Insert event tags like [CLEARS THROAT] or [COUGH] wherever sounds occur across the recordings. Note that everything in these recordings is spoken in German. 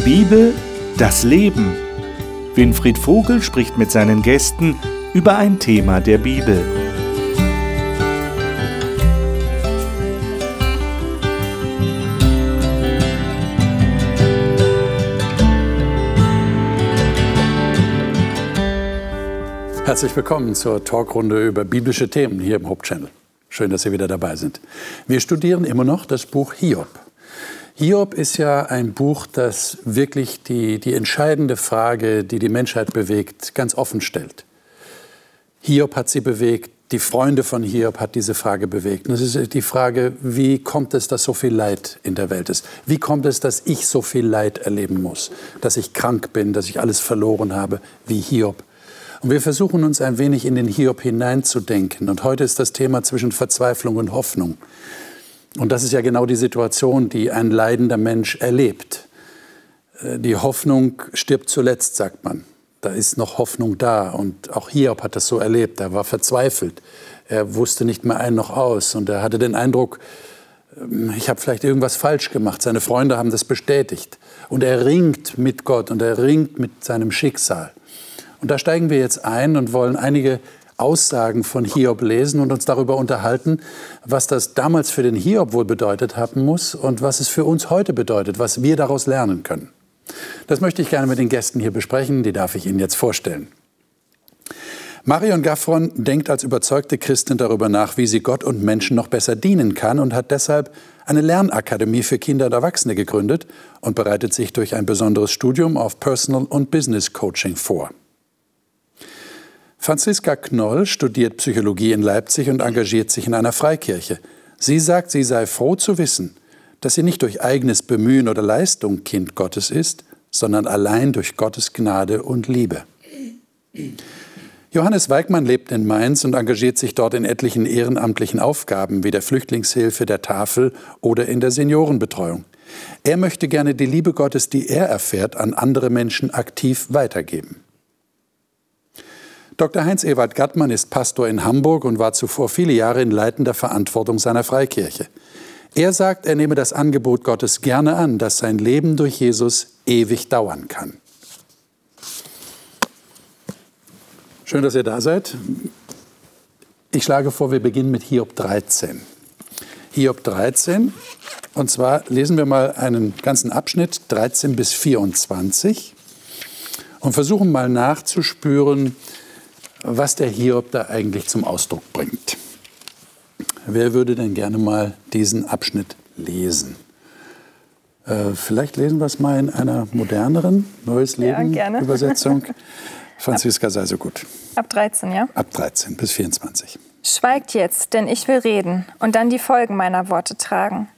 Die Bibel, das Leben. Winfried Vogel spricht mit seinen Gästen über ein Thema der Bibel. Herzlich willkommen zur Talkrunde über biblische Themen hier im Hope Channel. Schön, dass Sie wieder dabei sind. Wir studieren immer noch das Buch Hiob. Hiob ist ja ein Buch, das wirklich die, die entscheidende Frage, die die Menschheit bewegt, ganz offen stellt. Hiob hat sie bewegt, die Freunde von Hiob hat diese Frage bewegt. Und es ist die Frage, wie kommt es, dass so viel Leid in der Welt ist? Wie kommt es, dass ich so viel Leid erleben muss? Dass ich krank bin, dass ich alles verloren habe, wie Hiob? Und wir versuchen uns ein wenig in den Hiob hineinzudenken. Und heute ist das Thema zwischen Verzweiflung und Hoffnung. Und das ist ja genau die Situation, die ein leidender Mensch erlebt. Äh, die Hoffnung stirbt zuletzt, sagt man. Da ist noch Hoffnung da. Und auch Hiob hat das so erlebt. Er war verzweifelt. Er wusste nicht mehr ein noch aus. Und er hatte den Eindruck, ähm, ich habe vielleicht irgendwas falsch gemacht. Seine Freunde haben das bestätigt. Und er ringt mit Gott und er ringt mit seinem Schicksal. Und da steigen wir jetzt ein und wollen einige Aussagen von Hiob lesen und uns darüber unterhalten, was das damals für den Hiob wohl bedeutet haben muss und was es für uns heute bedeutet, was wir daraus lernen können. Das möchte ich gerne mit den Gästen hier besprechen, die darf ich Ihnen jetzt vorstellen. Marion Gaffron denkt als überzeugte Christin darüber nach, wie sie Gott und Menschen noch besser dienen kann und hat deshalb eine Lernakademie für Kinder und Erwachsene gegründet und bereitet sich durch ein besonderes Studium auf Personal und Business Coaching vor. Franziska Knoll studiert Psychologie in Leipzig und engagiert sich in einer Freikirche. Sie sagt, sie sei froh zu wissen, dass sie nicht durch eigenes Bemühen oder Leistung Kind Gottes ist, sondern allein durch Gottes Gnade und Liebe. Johannes Weigmann lebt in Mainz und engagiert sich dort in etlichen ehrenamtlichen Aufgaben wie der Flüchtlingshilfe, der Tafel oder in der Seniorenbetreuung. Er möchte gerne die Liebe Gottes, die er erfährt, an andere Menschen aktiv weitergeben. Dr. Heinz-Ewald Gattmann ist Pastor in Hamburg und war zuvor viele Jahre in leitender Verantwortung seiner Freikirche. Er sagt, er nehme das Angebot Gottes gerne an, dass sein Leben durch Jesus ewig dauern kann. Schön, dass ihr da seid. Ich schlage vor, wir beginnen mit Hiob 13. Hiob 13, und zwar lesen wir mal einen ganzen Abschnitt, 13 bis 24, und versuchen mal nachzuspüren, was der Hiob da eigentlich zum Ausdruck bringt. Wer würde denn gerne mal diesen Abschnitt lesen? Äh, vielleicht lesen wir es mal in einer moderneren, Neues Leben ja, [LAUGHS] Übersetzung. Franziska, sei so gut. Ab 13, ja? Ab 13 bis 24. Schweigt jetzt, denn ich will reden und dann die Folgen meiner Worte tragen.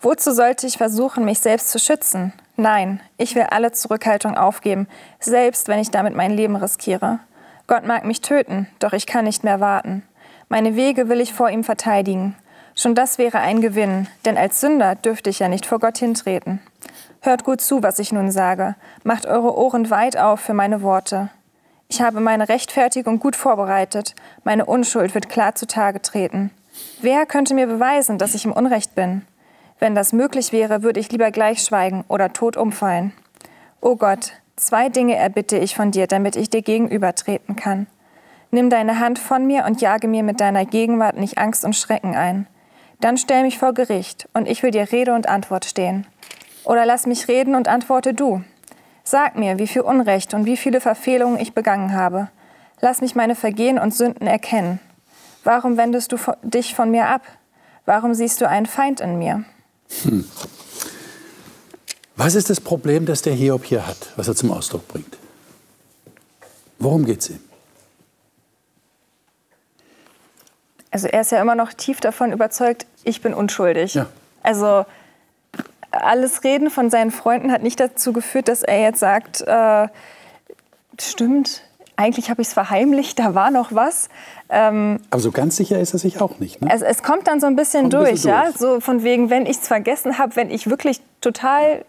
Wozu sollte ich versuchen, mich selbst zu schützen? Nein, ich will alle Zurückhaltung aufgeben, selbst wenn ich damit mein Leben riskiere. Gott mag mich töten, doch ich kann nicht mehr warten. Meine Wege will ich vor ihm verteidigen. Schon das wäre ein Gewinn, denn als Sünder dürfte ich ja nicht vor Gott hintreten. Hört gut zu, was ich nun sage. Macht eure Ohren weit auf für meine Worte. Ich habe meine Rechtfertigung gut vorbereitet. Meine Unschuld wird klar zutage treten. Wer könnte mir beweisen, dass ich im Unrecht bin? Wenn das möglich wäre, würde ich lieber gleich schweigen oder tot umfallen. O Gott, Zwei Dinge erbitte ich von dir, damit ich dir gegenübertreten kann. Nimm deine Hand von mir und jage mir mit deiner Gegenwart nicht Angst und Schrecken ein. Dann stell mich vor Gericht, und ich will dir Rede und Antwort stehen. Oder lass mich reden und antworte du. Sag mir, wie viel Unrecht und wie viele Verfehlungen ich begangen habe. Lass mich meine Vergehen und Sünden erkennen. Warum wendest du dich von mir ab? Warum siehst du einen Feind in mir? Hm. Was ist das Problem, das der Hiob hier hat, was er zum Ausdruck bringt? Worum geht es ihm? Also er ist ja immer noch tief davon überzeugt, ich bin unschuldig. Ja. Also alles Reden von seinen Freunden hat nicht dazu geführt, dass er jetzt sagt, äh, stimmt, eigentlich habe ich es verheimlicht, da war noch was. Ähm, Aber so ganz sicher ist er sich auch nicht. Ne? Also es kommt dann so ein bisschen, durch, ein bisschen durch, ja, so von wegen, wenn ich es vergessen habe, wenn ich wirklich total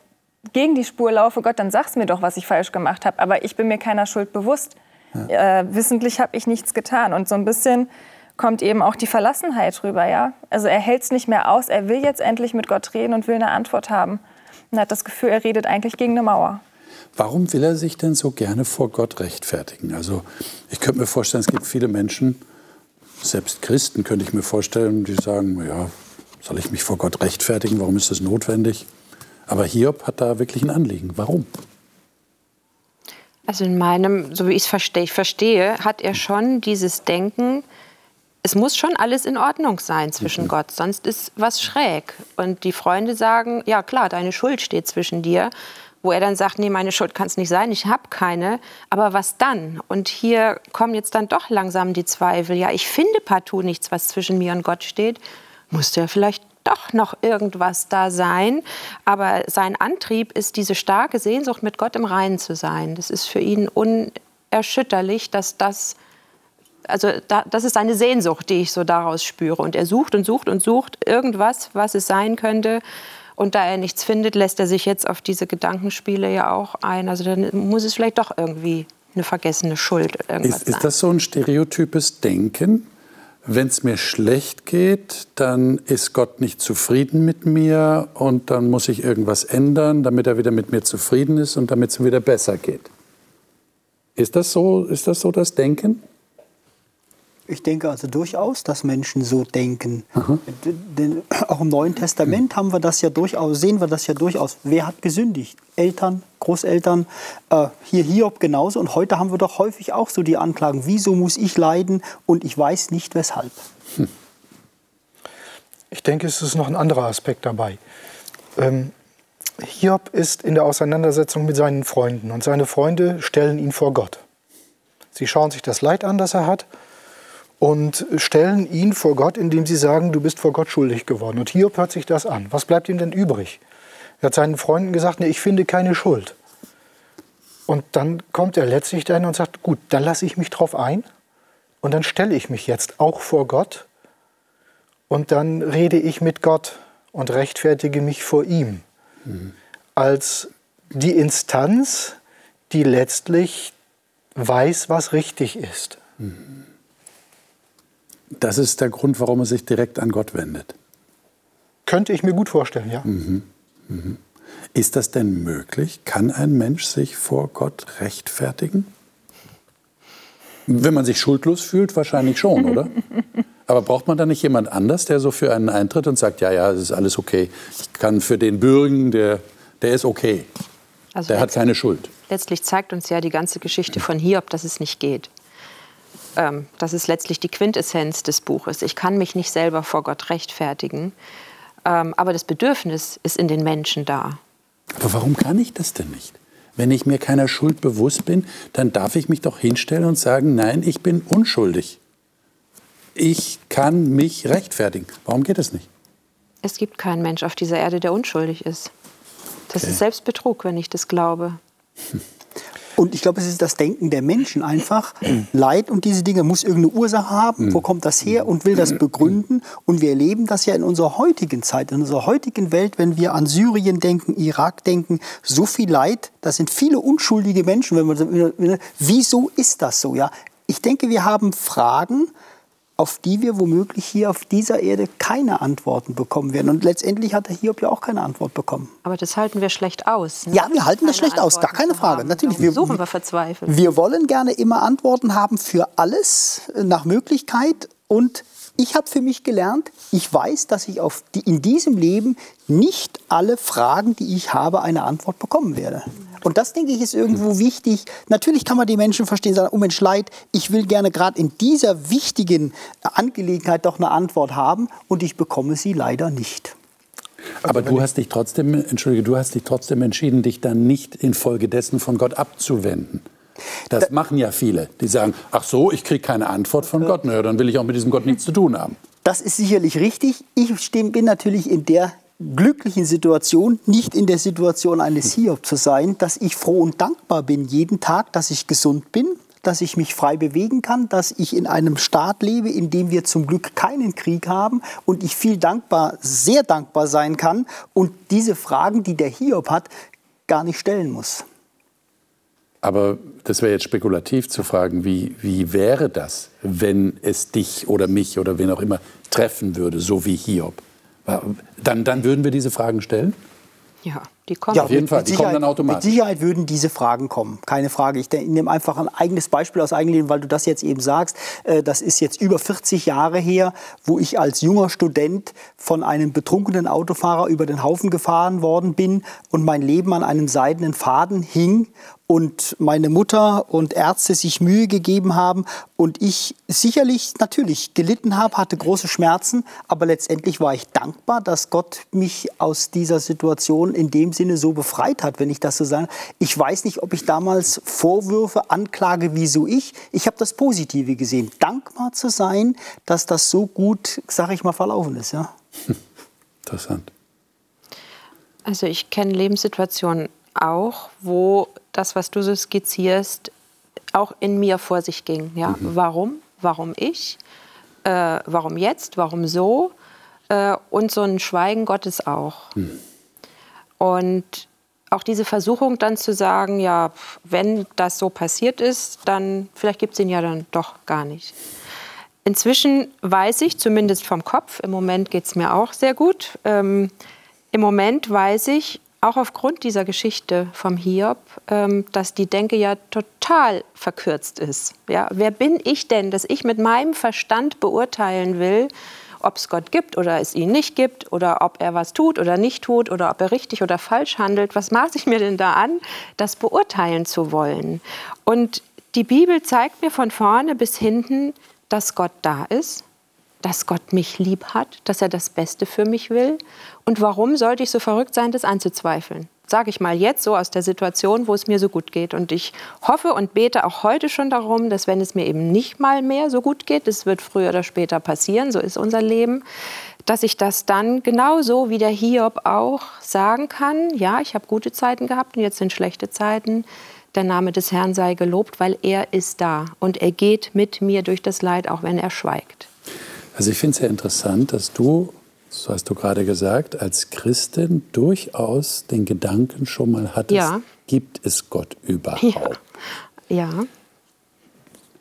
gegen die Spur laufe, Gott, dann sag's mir doch, was ich falsch gemacht habe. Aber ich bin mir keiner Schuld bewusst. Ja. Äh, wissentlich habe ich nichts getan. Und so ein bisschen kommt eben auch die Verlassenheit rüber, ja. Also er hält es nicht mehr aus, er will jetzt endlich mit Gott reden und will eine Antwort haben. und hat das Gefühl, er redet eigentlich gegen eine Mauer. Warum will er sich denn so gerne vor Gott rechtfertigen? Also ich könnte mir vorstellen, es gibt viele Menschen, selbst Christen könnte ich mir vorstellen, die sagen, ja, soll ich mich vor Gott rechtfertigen? Warum ist das notwendig? Aber Hiob hat da wirklich ein Anliegen. Warum? Also in meinem, so wie ich es verstehe, verstehe, hat er schon dieses Denken, es muss schon alles in Ordnung sein zwischen mhm. Gott, sonst ist was schräg. Und die Freunde sagen, ja klar, deine Schuld steht zwischen dir. Wo er dann sagt, nee, meine Schuld kann es nicht sein, ich habe keine. Aber was dann? Und hier kommen jetzt dann doch langsam die Zweifel. Ja, ich finde partout nichts, was zwischen mir und Gott steht. Musste er vielleicht doch noch irgendwas da sein. Aber sein Antrieb ist diese starke Sehnsucht, mit Gott im Reinen zu sein. Das ist für ihn unerschütterlich, dass das, also da, das ist eine Sehnsucht, die ich so daraus spüre. Und er sucht und sucht und sucht irgendwas, was es sein könnte. Und da er nichts findet, lässt er sich jetzt auf diese Gedankenspiele ja auch ein. Also dann muss es vielleicht doch irgendwie eine vergessene Schuld irgendwas ist, ist das so ein stereotypes Denken? Wenn es mir schlecht geht, dann ist Gott nicht zufrieden mit mir und dann muss ich irgendwas ändern, damit er wieder mit mir zufrieden ist und damit es wieder besser geht. Ist das so, ist das, so das Denken? Ich denke also durchaus, dass Menschen so denken. Denn auch im Neuen Testament haben wir das ja durchaus, sehen wir das ja durchaus. Wer hat gesündigt? Eltern, Großeltern, äh, hier Hiob genauso. Und heute haben wir doch häufig auch so die Anklagen, wieso muss ich leiden und ich weiß nicht weshalb. Hm. Ich denke, es ist noch ein anderer Aspekt dabei. Ähm, Hiob ist in der Auseinandersetzung mit seinen Freunden und seine Freunde stellen ihn vor Gott. Sie schauen sich das Leid an, das er hat und stellen ihn vor Gott, indem sie sagen, du bist vor Gott schuldig geworden. Und Hiob hört sich das an. Was bleibt ihm denn übrig? Er hat seinen Freunden gesagt, nee, ich finde keine Schuld. Und dann kommt er letztlich dahin und sagt, gut, dann lasse ich mich drauf ein und dann stelle ich mich jetzt auch vor Gott und dann rede ich mit Gott und rechtfertige mich vor ihm mhm. als die Instanz, die letztlich weiß, was richtig ist. Mhm. Das ist der Grund, warum er sich direkt an Gott wendet. Könnte ich mir gut vorstellen, ja. Mhm. Mhm. Ist das denn möglich? Kann ein Mensch sich vor Gott rechtfertigen? Wenn man sich schuldlos fühlt, wahrscheinlich schon, [LAUGHS] oder? Aber braucht man da nicht jemand anders, der so für einen eintritt und sagt, ja, ja, es ist alles okay. Ich kann für den bürgen, der, der ist okay. Also der hat keine Schuld. Letztlich zeigt uns ja die ganze Geschichte von Hiob, dass es nicht geht. Ähm, das ist letztlich die Quintessenz des Buches. Ich kann mich nicht selber vor Gott rechtfertigen, ähm, aber das Bedürfnis ist in den Menschen da. Aber warum kann ich das denn nicht? Wenn ich mir keiner Schuld bewusst bin, dann darf ich mich doch hinstellen und sagen, nein, ich bin unschuldig. Ich kann mich rechtfertigen. Warum geht das nicht? Es gibt keinen Mensch auf dieser Erde, der unschuldig ist. Das okay. ist Selbstbetrug, wenn ich das glaube. Hm. [LAUGHS] Und ich glaube, es ist das Denken der Menschen einfach. Leid und diese Dinge muss irgendeine Ursache haben. Wo kommt das her? Und will das begründen. Und wir erleben das ja in unserer heutigen Zeit, in unserer heutigen Welt, wenn wir an Syrien denken, Irak denken, so viel Leid. Das sind viele unschuldige Menschen. Wenn man, wieso ist das so? Ja, ich denke, wir haben Fragen, auf die wir womöglich hier auf dieser Erde keine Antworten bekommen werden. Und letztendlich hat der Hiob ja auch keine Antwort bekommen. Aber das halten wir schlecht aus. Ne? Ja, wir halten keine das schlecht Antworten aus, gar keine Frage. Natürlich, wir suchen wir verzweifelt. Wir wollen gerne immer Antworten haben für alles äh, nach Möglichkeit und ich habe für mich gelernt, ich weiß, dass ich auf die, in diesem Leben nicht alle Fragen, die ich habe, eine Antwort bekommen werde. Und das, denke ich, ist irgendwo wichtig. Natürlich kann man die Menschen verstehen, sagen, oh Mensch, leid, ich will gerne gerade in dieser wichtigen Angelegenheit doch eine Antwort haben und ich bekomme sie leider nicht. Aber du hast dich trotzdem, entschuldige, du hast dich trotzdem entschieden, dich dann nicht infolgedessen von Gott abzuwenden. Das machen ja viele, die sagen, ach so, ich kriege keine Antwort von Gott, naja, dann will ich auch mit diesem Gott nichts zu tun haben. Das ist sicherlich richtig. Ich bin natürlich in der glücklichen Situation, nicht in der Situation eines Hiob zu sein, dass ich froh und dankbar bin jeden Tag, dass ich gesund bin, dass ich mich frei bewegen kann, dass ich in einem Staat lebe, in dem wir zum Glück keinen Krieg haben und ich viel dankbar, sehr dankbar sein kann und diese Fragen, die der Hiob hat, gar nicht stellen muss. Aber das wäre jetzt spekulativ zu fragen, wie, wie wäre das, wenn es dich oder mich oder wen auch immer treffen würde, so wie Hiob? Dann, dann würden wir diese Fragen stellen? Ja. Die kommen. Ja, Auf jeden Fall, die kommen dann automatisch. Mit Sicherheit würden diese Fragen kommen, keine Frage. Ich nehme einfach ein eigenes Beispiel aus Eigenleben, weil du das jetzt eben sagst. Äh, Das ist jetzt über 40 Jahre her, wo ich als junger Student von einem betrunkenen Autofahrer über den Haufen gefahren worden bin und mein Leben an einem seidenen Faden hing und meine Mutter und Ärzte sich Mühe gegeben haben und ich sicherlich natürlich gelitten habe, hatte große Schmerzen, aber letztendlich war ich dankbar, dass Gott mich aus dieser Situation in dem Sinne so befreit hat, wenn ich das so sage. Ich weiß nicht, ob ich damals Vorwürfe, Anklage, wieso ich. Ich habe das Positive gesehen, dankbar zu sein, dass das so gut, sage ich mal, verlaufen ist. Ja. [LAUGHS] Interessant. Also ich kenne Lebenssituationen auch, wo das, was du so skizzierst, auch in mir vor sich ging. Ja? Warum? Warum ich? Äh, warum jetzt? Warum so? Äh, und so ein Schweigen Gottes auch. Und auch diese Versuchung dann zu sagen, ja, wenn das so passiert ist, dann vielleicht gibt es ihn ja dann doch gar nicht. Inzwischen weiß ich, zumindest vom Kopf, im Moment geht es mir auch sehr gut, ähm, im Moment weiß ich, auch aufgrund dieser Geschichte vom Hiob, ähm, dass die Denke ja total verkürzt ist. Ja, wer bin ich denn, dass ich mit meinem Verstand beurteilen will, ob es Gott gibt oder es ihn nicht gibt oder ob er was tut oder nicht tut oder ob er richtig oder falsch handelt. Was maße ich mir denn da an, das beurteilen zu wollen? Und die Bibel zeigt mir von vorne bis hinten, dass Gott da ist, dass Gott mich lieb hat, dass er das Beste für mich will. Und warum sollte ich so verrückt sein, das anzuzweifeln? Sage ich mal jetzt so aus der Situation, wo es mir so gut geht. Und ich hoffe und bete auch heute schon darum, dass wenn es mir eben nicht mal mehr so gut geht, das wird früher oder später passieren, so ist unser Leben, dass ich das dann genauso wie der Hiob auch sagen kann, ja, ich habe gute Zeiten gehabt und jetzt sind schlechte Zeiten. Der Name des Herrn sei gelobt, weil er ist da und er geht mit mir durch das Leid, auch wenn er schweigt. Also ich finde es sehr interessant, dass du, so hast du gerade gesagt, als Christin durchaus den Gedanken schon mal hattest, Ja. gibt es Gott überhaupt? Ja. Ja.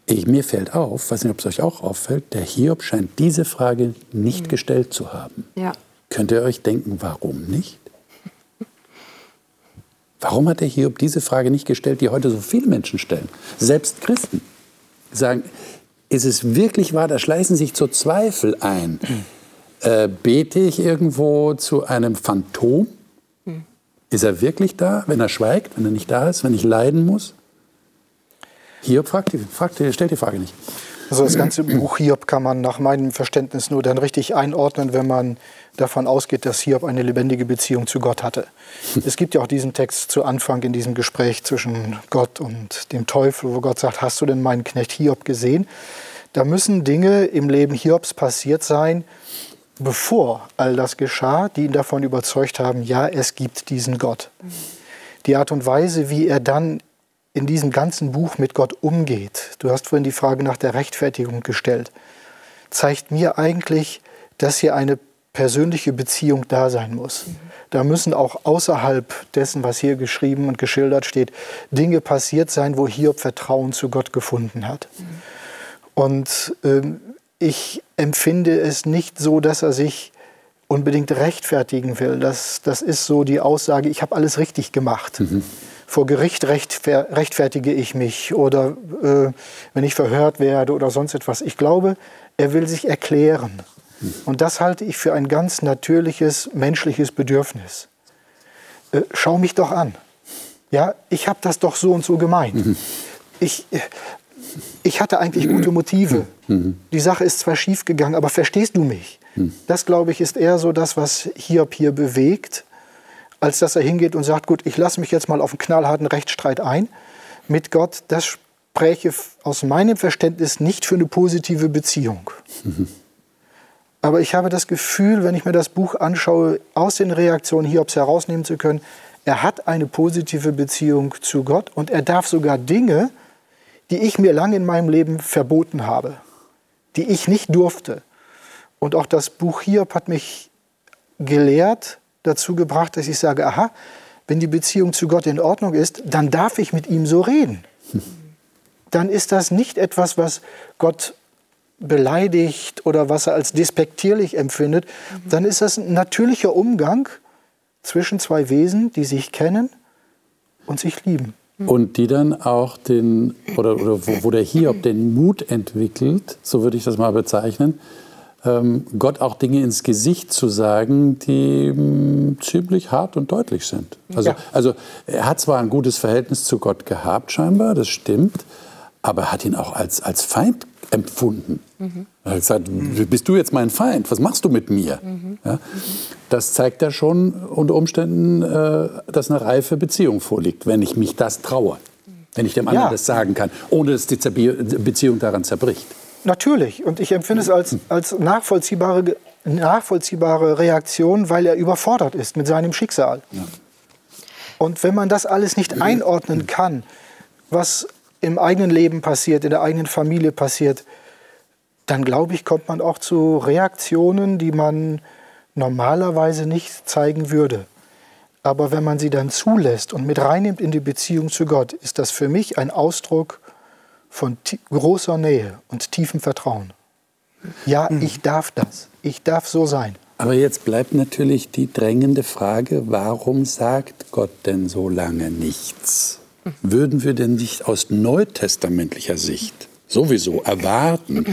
Ich, mir fällt auf, weiß nicht, ob es euch auch auffällt, der Hiob scheint diese Frage nicht gestellt zu haben. Ja. Könnt ihr euch denken, warum nicht? Warum hat der Hiob diese Frage nicht gestellt, die heute so viele Menschen stellen? Selbst Christen sagen, ist es wirklich wahr, da schleißen sich so Zweifel ein. Äh, bete ich irgendwo zu einem Phantom? Ist er wirklich da, wenn er schweigt, wenn er nicht da ist, wenn ich leiden muss? Hiob fragt, fragt, stellt die Frage nicht. Also das ganze Buch Hiob kann man nach meinem Verständnis nur dann richtig einordnen, wenn man davon ausgeht, dass Hiob eine lebendige Beziehung zu Gott hatte. [LAUGHS] Es gibt ja auch diesen Text zu Anfang in diesem Gespräch zwischen Gott und dem Teufel, wo Gott sagt, hast du denn meinen Knecht Hiob gesehen? Da müssen Dinge im Leben Hiobs passiert sein, bevor all das geschah, die ihn davon überzeugt haben, ja, es gibt diesen Gott. Die Art und Weise, wie er dann in diesem ganzen Buch mit Gott umgeht, du hast vorhin die Frage nach der Rechtfertigung gestellt, zeigt mir eigentlich, dass hier eine persönliche Beziehung da sein muss. Da müssen auch außerhalb dessen, was hier geschrieben und geschildert steht, Dinge passiert sein, wo Hiob Vertrauen zu Gott gefunden hat. Und ähm, ich empfinde es nicht so, dass er sich unbedingt rechtfertigen will. Das, das ist so die Aussage, ich habe alles richtig gemacht. Vor Gericht rechtfer rechtfertige ich mich oder äh, wenn ich verhört werde oder sonst etwas. Ich glaube, er will sich erklären. Und das halte ich für ein ganz natürliches menschliches Bedürfnis. Äh, schau mich doch an. Ja, ich habe das doch so und so gemeint. Ich, äh, ich hatte eigentlich gute Motive. Die Sache ist zwar schief gegangen, aber verstehst du mich? Das, glaube ich, ist eher so das, was Hiob hier bewegt, als dass er hingeht und sagt, gut, ich lasse mich jetzt mal auf einen knallharten Rechtsstreit ein mit Gott. Das spräche aus meinem Verständnis nicht für eine positive Beziehung. Aber ich habe das Gefühl, wenn ich mir das Buch anschaue, aus den Reaktionen Hiobs herausnehmen zu können, er hat eine positive Beziehung zu Gott und er darf sogar Dinge, die ich mir lange in meinem Leben verboten habe, die ich nicht durfte. Und auch das Buch Hiob hat mich gelehrt, dazu gebracht, dass ich sage, aha, wenn die Beziehung zu Gott in Ordnung ist, dann darf ich mit ihm so reden. [LAUGHS] Dann ist das nicht etwas, was Gott beleidigt oder was er als despektierlich empfindet. Dann ist das ein natürlicher Umgang zwischen zwei Wesen, die sich kennen und sich lieben. Und die dann auch den, oder, oder wo, wo der Hiob den Mut entwickelt, so würde ich das mal bezeichnen, ähm, Gott auch Dinge ins Gesicht zu sagen, die mh, hm, ziemlich hart und deutlich sind. Also, ja. also er hat zwar ein gutes Verhältnis zu Gott gehabt, scheinbar, das stimmt, aber er hat ihn auch als, als Feind empfunden. Mhm. Er hat gesagt, bist du jetzt mein Feind? Was machst du mit mir? Mhm. Ja? Das zeigt ja schon unter Umständen, äh, dass eine reife Beziehung vorliegt, wenn ich mich das traue. Wenn ich dem anderen ja. das sagen kann, ohne dass die Beziehung daran zerbricht. Natürlich. Und ich empfinde es als, als nachvollziehbare, nachvollziehbare Reaktion, weil er überfordert ist mit seinem Schicksal. Ja. Und wenn man das alles nicht einordnen kann, was im eigenen Leben passiert, in der eigenen Familie passiert, dann glaube ich, kommt man auch zu Reaktionen, die man normalerweise nicht zeigen würde. Aber wenn man sie dann zulässt und mit reinnimmt in die Beziehung zu Gott, ist das für mich ein Ausdruck von großer Nähe und tiefem Vertrauen. Ja, mhm. ich darf das. Ich darf so sein. Aber jetzt bleibt natürlich die drängende Frage, warum sagt Gott denn so lange nichts? würden wir denn nicht aus neutestamentlicher Sicht sowieso erwarten,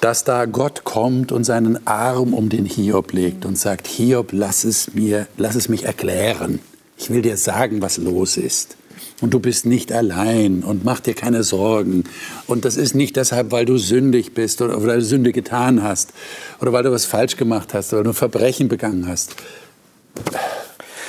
dass da Gott kommt und seinen Arm um den Hiob legt und sagt, Hiob, lass es mir, lass es mich erklären. Ich will dir sagen, was los ist. Und du bist nicht allein und mach dir keine Sorgen. Und das ist nicht deshalb, weil du sündig bist oder weil du Sünde getan hast oder weil du was falsch gemacht hast oder du Verbrechen begangen hast.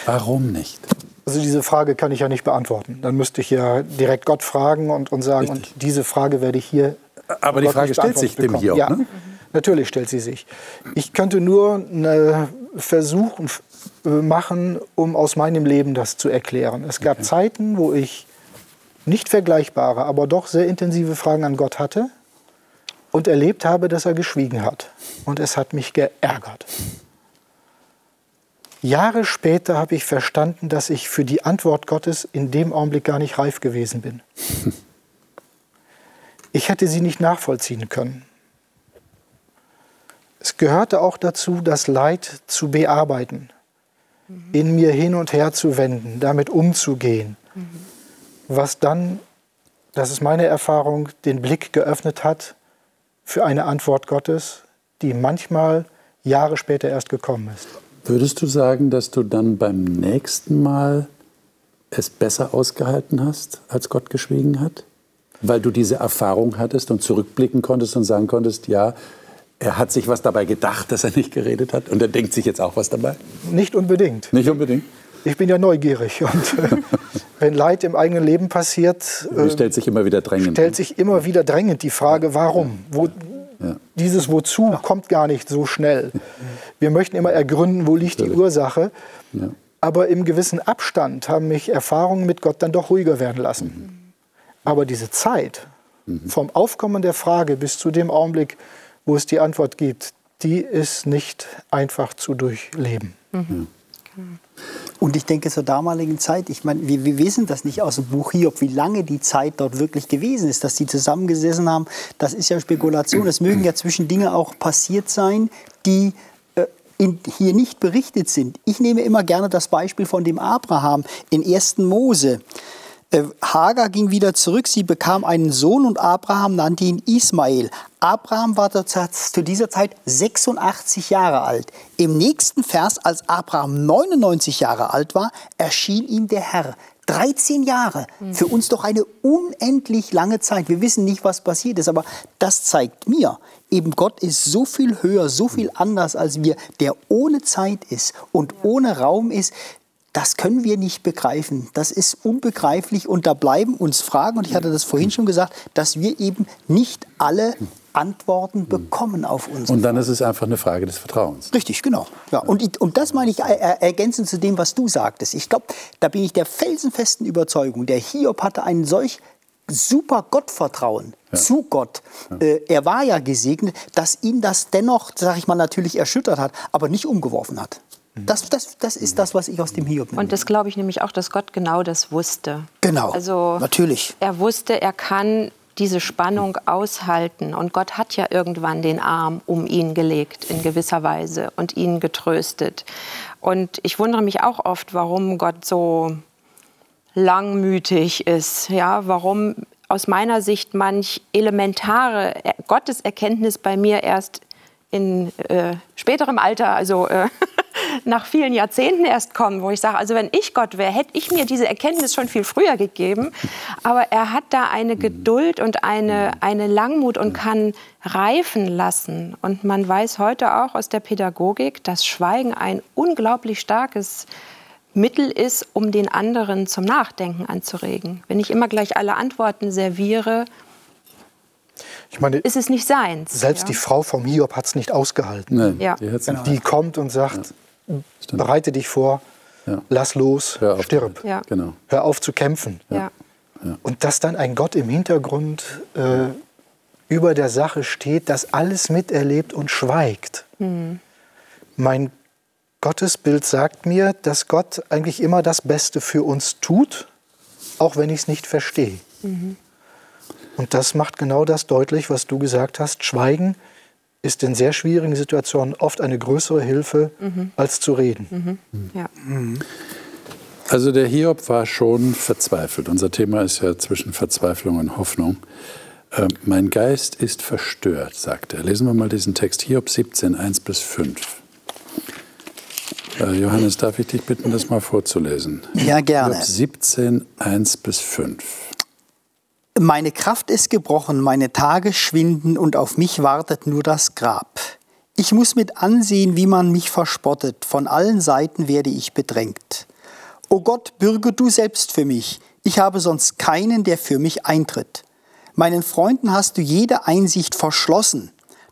Warum nicht? Also diese Frage kann ich ja nicht beantworten. Dann müsste ich ja direkt Gott fragen und, und sagen, Richtig. und diese Frage werde ich hier. Aber die Frage stellt sich bekommen. dem hier auch, ja, ne? natürlich stellt sie sich. Ich könnte nur einen Versuch machen, um aus meinem Leben das zu erklären. Es gab okay. Zeiten, wo ich nicht vergleichbare, aber doch sehr intensive Fragen an Gott hatte und erlebt habe, dass er geschwiegen hat. Und es hat mich geärgert. Jahre später habe ich verstanden, dass ich für die Antwort Gottes in dem Augenblick gar nicht reif gewesen bin. [LAUGHS] Ich hätte sie nicht nachvollziehen können. Es gehörte auch dazu, das Leid zu bearbeiten, in mir hin und her zu wenden, damit umzugehen, was dann, das ist meine Erfahrung, den Blick geöffnet hat für eine Antwort Gottes, die manchmal Jahre später erst gekommen ist. Würdest du sagen, dass du dann beim nächsten Mal es besser ausgehalten hast, als Gott geschwiegen hat? Weil du diese Erfahrung hattest und zurückblicken konntest und sagen konntest, ja, er hat sich was dabei gedacht, dass er nicht geredet hat und er denkt sich jetzt auch was dabei? Nicht unbedingt. Nicht unbedingt? Ich bin ja neugierig [LAUGHS] und äh, wenn Leid im eigenen Leben passiert, äh, stellt sich immer wieder drängend. Stellt sich immer wieder drängend die Frage, warum? Wo, ja. Dieses Wozu kommt gar nicht so schnell. Wir möchten immer ergründen, wo liegt die Ursache. Ja. Aber im gewissen Abstand haben mich Erfahrungen mit Gott dann doch ruhiger werden lassen. Mhm. Aber diese Zeit mhm. vom Aufkommen der Frage bis zu dem Augenblick, wo es die Antwort gibt, die ist nicht einfach zu durchleben. Mhm. Und ich denke, zur damaligen Zeit, ich meine, wir, wir, wissen das nicht aus dem Buch Hiob, wie lange die Zeit dort wirklich gewesen ist, dass die zusammengesessen haben. Das ist ja Spekulation. Es mögen ja zwischen Dinge auch passiert sein, die äh, in, hier nicht berichtet sind. Ich nehme immer gerne das Beispiel von dem Abraham in 1. Mose. Äh, Hagar ging wieder zurück, sie bekam einen Sohn und Abraham nannte ihn Ismael. Abraham war zu dieser Zeit 86 Jahre alt. Im nächsten Vers, als Abraham 99 Jahre alt war, erschien ihm der Herr. 13 Jahre, für uns doch eine unendlich lange Zeit. Wir wissen nicht, was passiert ist, aber das zeigt mir, eben Gott ist so viel höher, so viel anders als wir, der ohne Zeit ist und ohne Raum ist das können wir nicht begreifen. Das ist unbegreiflich und da bleiben uns Fragen, und ich hatte das vorhin schon gesagt, dass wir eben nicht alle Antworten bekommen auf uns. Und dann Fragen. ist es einfach eine Frage des Vertrauens. Richtig, genau. Ja, und, und das meine ich ergänzend zu dem, was du sagtest. Ich glaube, da bin ich der felsenfesten Überzeugung, der Hiob hatte einen solch super Gottvertrauen ja. zu Gott. Ja. Äh, er war ja gesegnet, dass ihn das dennoch, sage ich mal, natürlich erschüttert hat, aber nicht umgeworfen hat. Das, das, das ist das, was ich aus dem Hiob nehme. Und das glaube ich nämlich auch, dass Gott genau das wusste. Genau, also, natürlich. Er wusste, er kann diese Spannung aushalten. Und Gott hat ja irgendwann den Arm um ihn gelegt in gewisser Weise und ihn getröstet. Und ich wundere mich auch oft, warum Gott so langmütig ist. Ja, warum aus meiner Sicht manch elementare Gotteserkenntnis bei mir erst in äh, späterem Alter, also äh, [LAUGHS] nach vielen Jahrzehnten erst kommen, wo ich sage, also wenn ich Gott wäre, hätte ich mir diese Erkenntnis schon viel früher gegeben. Aber er hat da eine Geduld und eine, eine Langmut und kann reifen lassen. Und man weiß heute auch aus der Pädagogik, dass Schweigen ein unglaublich starkes Mittel ist, um den anderen zum Nachdenken anzuregen. Wenn ich immer gleich alle Antworten serviere, ich meine, ist es nicht seins. Selbst ja. die Frau vom Hiob hat es nicht ausgehalten. Nein, ja. die, genau. die, kommt und sagt, ja. Bereite dich vor, ja. lass los, Hör auf, stirb. Genau. Hör auf zu kämpfen. Und dass dann ein Gott im Hintergrund äh, über der Sache steht, das alles miterlebt und schweigt. Mhm. Mein Gottesbild sagt mir, dass Gott eigentlich immer das Beste für uns tut, auch wenn ich es nicht verstehe. Mhm. Und das macht genau das deutlich, was du gesagt hast. Schweigen ist in sehr schwierigen Situationen oft eine größere Hilfe, mhm. als zu reden. Mhm. Ja. Also der Hiob war schon verzweifelt. Unser Thema ist ja zwischen Verzweiflung und Hoffnung. Äh, mein Geist ist verstört, sagt er. Lesen wir mal diesen Text, Hiob 17, 1 bis 5. Äh, Johannes, darf ich dich bitten, das mal vorzulesen? Ja, gerne. Hiob 17, 1 bis 5. Meine Kraft ist gebrochen, meine Tage schwinden und auf mich wartet nur das Grab. Ich muss mit ansehen, wie man mich verspottet, von allen Seiten werde ich bedrängt. O Gott, bürge du selbst für mich, ich habe sonst keinen, der für mich eintritt. Meinen Freunden hast du jede Einsicht verschlossen,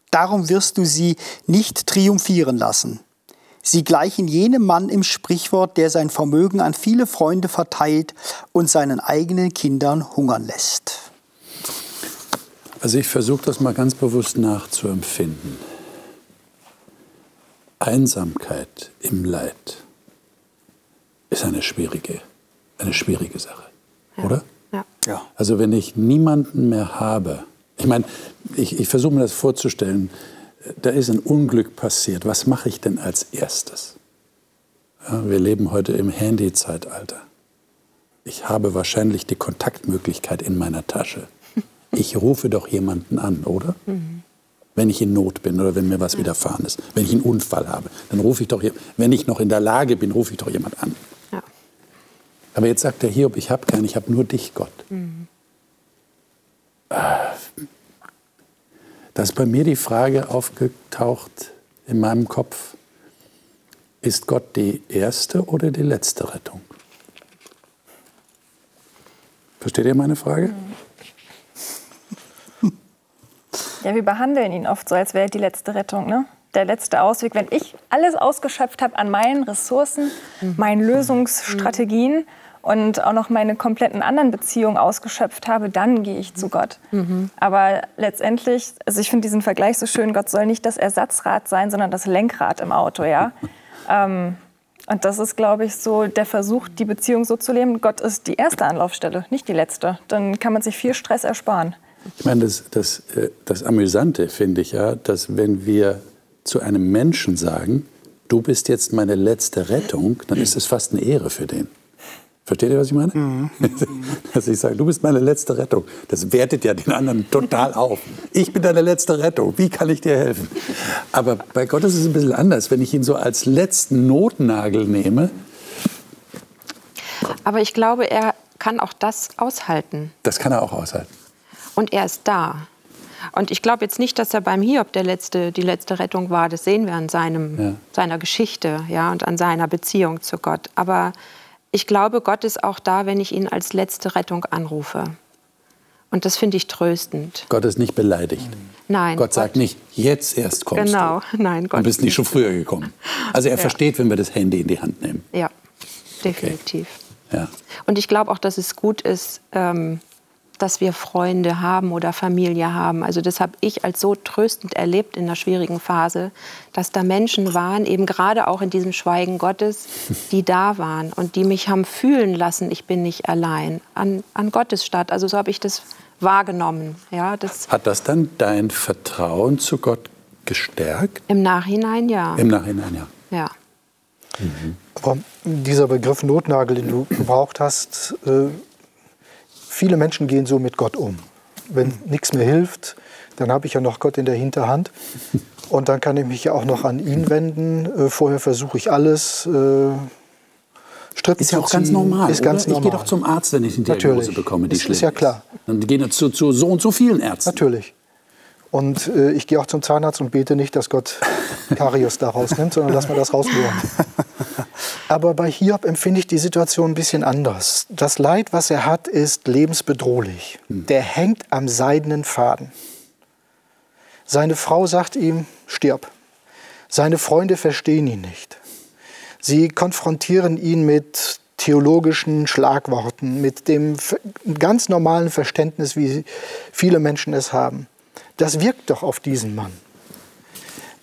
darum wirst du sie nicht triumphieren lassen. Sie gleichen jenem Mann im Sprichwort, der sein Vermögen an viele Freunde verteilt und seinen eigenen Kindern hungern lässt. Also ich versuche das mal ganz bewusst nachzuempfinden. Einsamkeit im Leid ist eine schwierige, eine schwierige Sache, ja. oder? Ja. ja. Also wenn ich niemanden mehr habe, ich meine, ich, ich versuche mir das vorzustellen, da ist ein Unglück passiert. Was mache ich denn als erstes? Ja, wir leben heute im Handy-Zeitalter. Ich habe wahrscheinlich die Kontaktmöglichkeit in meiner Tasche. [LAUGHS] Ich rufe doch jemanden an, oder? Mhm. Wenn ich in Not bin oder wenn mir was widerfahren ist. Wenn ich einen Unfall habe, dann rufe ich doch, wenn ich noch in der Lage bin, rufe ich doch jemand an. Ja. Aber jetzt sagt der Hiob, ich habe keinen, ich habe nur dich, Gott. Mhm. Da ist bei mir die Frage aufgetaucht in meinem Kopf, ist Gott die erste oder die letzte Rettung? Versteht ihr meine Frage? [LAUGHS] Ja, wir behandeln ihn oft so, als wäre er die letzte Rettung, ne? der letzte Ausweg. Wenn ich alles ausgeschöpft habe an meinen Ressourcen, meinen Lösungsstrategien, und auch noch meine kompletten anderen Beziehungen ausgeschöpft habe, dann gehe ich zu Gott. Mhm. Aber letztendlich, also ich finde diesen Vergleich so schön, Gott soll nicht das Ersatzrad sein, sondern das Lenkrad im Auto, ja. [LAUGHS] ähm, und das ist, glaube ich, so der Versuch, die Beziehung so zu leben. Gott ist die erste Anlaufstelle, nicht die letzte. Dann kann man sich viel Stress ersparen. Ich meine, das, das, äh, das Amüsante finde ich ja, dass wenn wir zu einem Menschen sagen, du bist jetzt meine letzte Rettung, dann ist es fast eine Ehre für den. Versteht ihr, was ich meine? Mhm. [LAUGHS] Dass ich sage, du bist meine letzte Rettung. Das wertet ja den anderen total auf. Ich bin deine letzte Rettung. Wie kann ich dir helfen? Aber bei Gott ist es ein bisschen anders. Wenn ich ihn so als letzten Notnagel nehme. Aber ich glaube, er kann auch das aushalten. Das kann er auch aushalten. Und er ist da. Und ich glaube jetzt nicht, dass er beim Hiob der letzte, die letzte Rettung war. Das sehen wir an seinem, ja. seiner Geschichte ja, und an seiner Beziehung zu Gott. Aber ich glaube, Gott ist auch da, wenn ich ihn als letzte Rettung anrufe. Und das finde ich tröstend. Gott ist nicht beleidigt. Nein. Gott sagt Gott, nicht, jetzt erst kommst genau. du. Genau, [LAUGHS] nein, Gott. Du bist nicht schon früher gekommen. Also er ja. versteht, wenn wir das Handy in die Hand nehmen. Ja, definitiv. Okay. Ja. Und ich glaube auch, dass es gut ist, ähm, dass wir Freunde haben oder Familie haben. Also das habe ich als so tröstend erlebt in der schwierigen Phase, dass da Menschen waren, eben gerade auch in diesem Schweigen Gottes, die da waren und die mich haben fühlen lassen, ich bin nicht allein, an, an Gottes statt. Also so habe ich das wahrgenommen. Ja, das Hat das dann dein Vertrauen zu Gott gestärkt? Im Nachhinein ja. Im Nachhinein, ja. Ja. Aber dieser Begriff Notnagel, den du gebraucht hast, äh, viele Menschen gehen so mit Gott um. Wenn nichts mehr hilft, dann habe ich ja noch Gott in der Hinterhand. Und dann kann ich mich ja auch noch an ihn wenden. Äh, vorher versuche ich alles. Äh, Strippen Ist ja auch ganz normal. Ist ganz normal. Ich gehe doch zum Arzt, wenn ich eine Diagnose Natürlich. bekomme, die Ist- ist ja klar. Dann gehen zu, zu so und so vielen Ärzten. Natürlich. Und äh, ich gehe auch zum Zahnarzt und bete nicht, dass Gott [LAUGHS] Karius da rausnimmt, sondern dass man das rausbohren. [LAUGHS] Aber bei Hiob empfinde ich die Situation ein bisschen anders. Das Leid, was er hat, ist lebensbedrohlich. Der hängt am seidenen Faden. Seine Frau sagt ihm, stirb. Seine Freunde verstehen ihn nicht. Sie konfrontieren ihn mit theologischen Schlagworten, mit dem ganz normalen Verständnis, wie viele Menschen es haben. Das wirkt doch auf diesen Mann.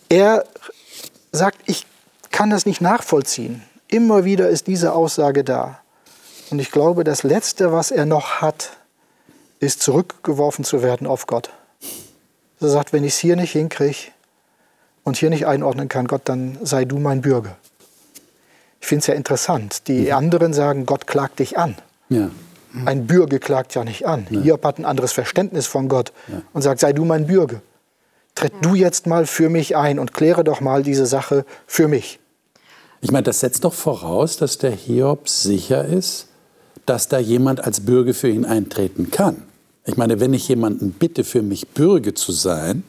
Er sagt, ich kann das nicht nachvollziehen. Immer wieder ist diese Aussage da. Und ich glaube, das Letzte, was er noch hat, ist zurückgeworfen zu werden auf Gott. Er sagt, wenn ich es hier nicht hinkriege und hier nicht einordnen kann, Gott, dann sei du mein Bürger. Ich finde es ja interessant. Die anderen sagen, Gott klagt dich an. Ja. Ein Bürger klagt ja nicht an. Hiob hat ein anderes Verständnis von Gott und sagt, sei du mein Bürger. Tritt du jetzt mal für mich ein und kläre doch mal diese Sache für mich. Ich meine, das setzt doch voraus, dass der Hiob sicher ist, dass da jemand als Bürger für ihn eintreten kann. Ich meine, wenn ich jemanden bitte, für mich Bürger zu sein,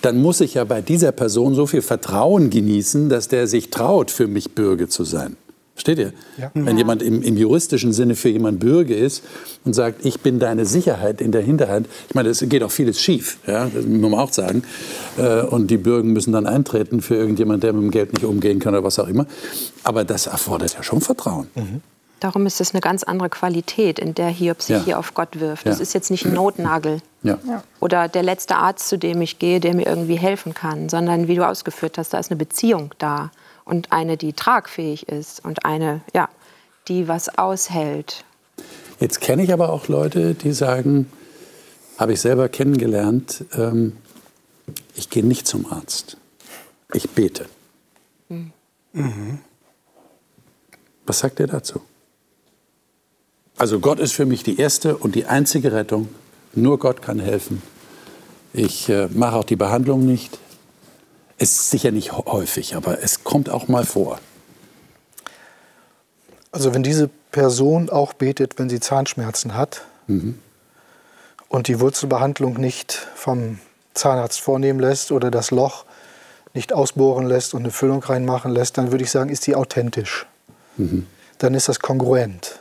dann muss ich ja bei dieser Person so viel Vertrauen genießen, dass der sich traut, für mich Bürger zu sein. Versteht ihr? Ja. Wenn jemand im, im juristischen Sinne für jemand Bürger ist und sagt, ich bin deine Sicherheit in der Hinterhand, ich meine, es geht auch vieles schief, ja? das muss man auch sagen. Äh, Und die Bürger müssen dann eintreten für irgendjemand, der mit dem Geld nicht umgehen kann oder was auch immer. Aber das erfordert ja schon Vertrauen. Darum ist es eine ganz andere Qualität, in der Hiob sich Ja. hier auf Gott wirft. Ja. Das ist jetzt nicht ein Notnagel Ja. oder der letzte Arzt, zu dem ich gehe, der mir irgendwie helfen kann, sondern wie du ausgeführt hast, da ist eine Beziehung da und eine, die tragfähig ist und eine, ja, die was aushält. Jetzt kenne ich aber auch Leute, die sagen, habe ich selber kennengelernt, ähm, ich gehe nicht zum Arzt. Ich bete. Was sagt ihr dazu? Also Gott ist für mich die erste und die einzige Rettung. Nur Gott kann helfen. Ich äh, mache auch die Behandlung nicht. Ist sicher nicht hä- häufig, aber es kommt auch mal vor. Also wenn diese Person auch betet, wenn sie Zahnschmerzen hat und die Wurzelbehandlung nicht vom Zahnarzt vornehmen lässt oder das Loch nicht ausbohren lässt und eine Füllung reinmachen lässt, dann würde ich sagen, ist die authentisch. Dann ist das kongruent.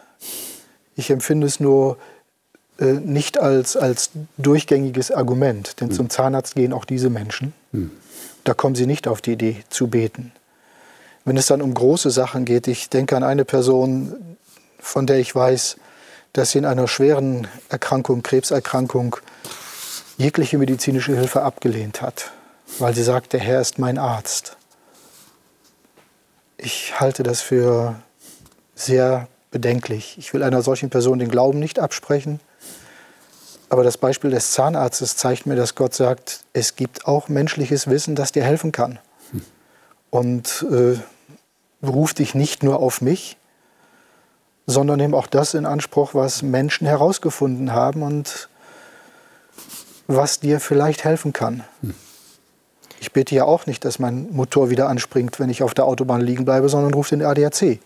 Ich empfinde es nur äh, nicht als, als durchgängiges Argument, denn zum Zahnarzt gehen auch diese Menschen. Da kommen sie nicht auf die Idee zu beten. Wenn es dann um große Sachen geht, ich denke an eine Person, von der ich weiß, dass sie in einer schweren Erkrankung, Krebserkrankung, jegliche medizinische Hilfe abgelehnt hat, weil sie sagt, der Herr ist mein Arzt. Ich halte das für sehr bedenklich. Ich will einer solchen Person den Glauben nicht absprechen. Aber das Beispiel des Zahnarztes zeigt mir, dass Gott sagt, es gibt auch menschliches Wissen, das dir helfen kann. Und äh, beruf dich nicht nur auf mich, sondern nimm auch das in Anspruch, was Menschen herausgefunden haben und was dir vielleicht helfen kann. Ich bete ja auch nicht, dass mein Motor wieder anspringt, wenn ich auf der Autobahn liegen bleibe, sondern rufe den ADAC.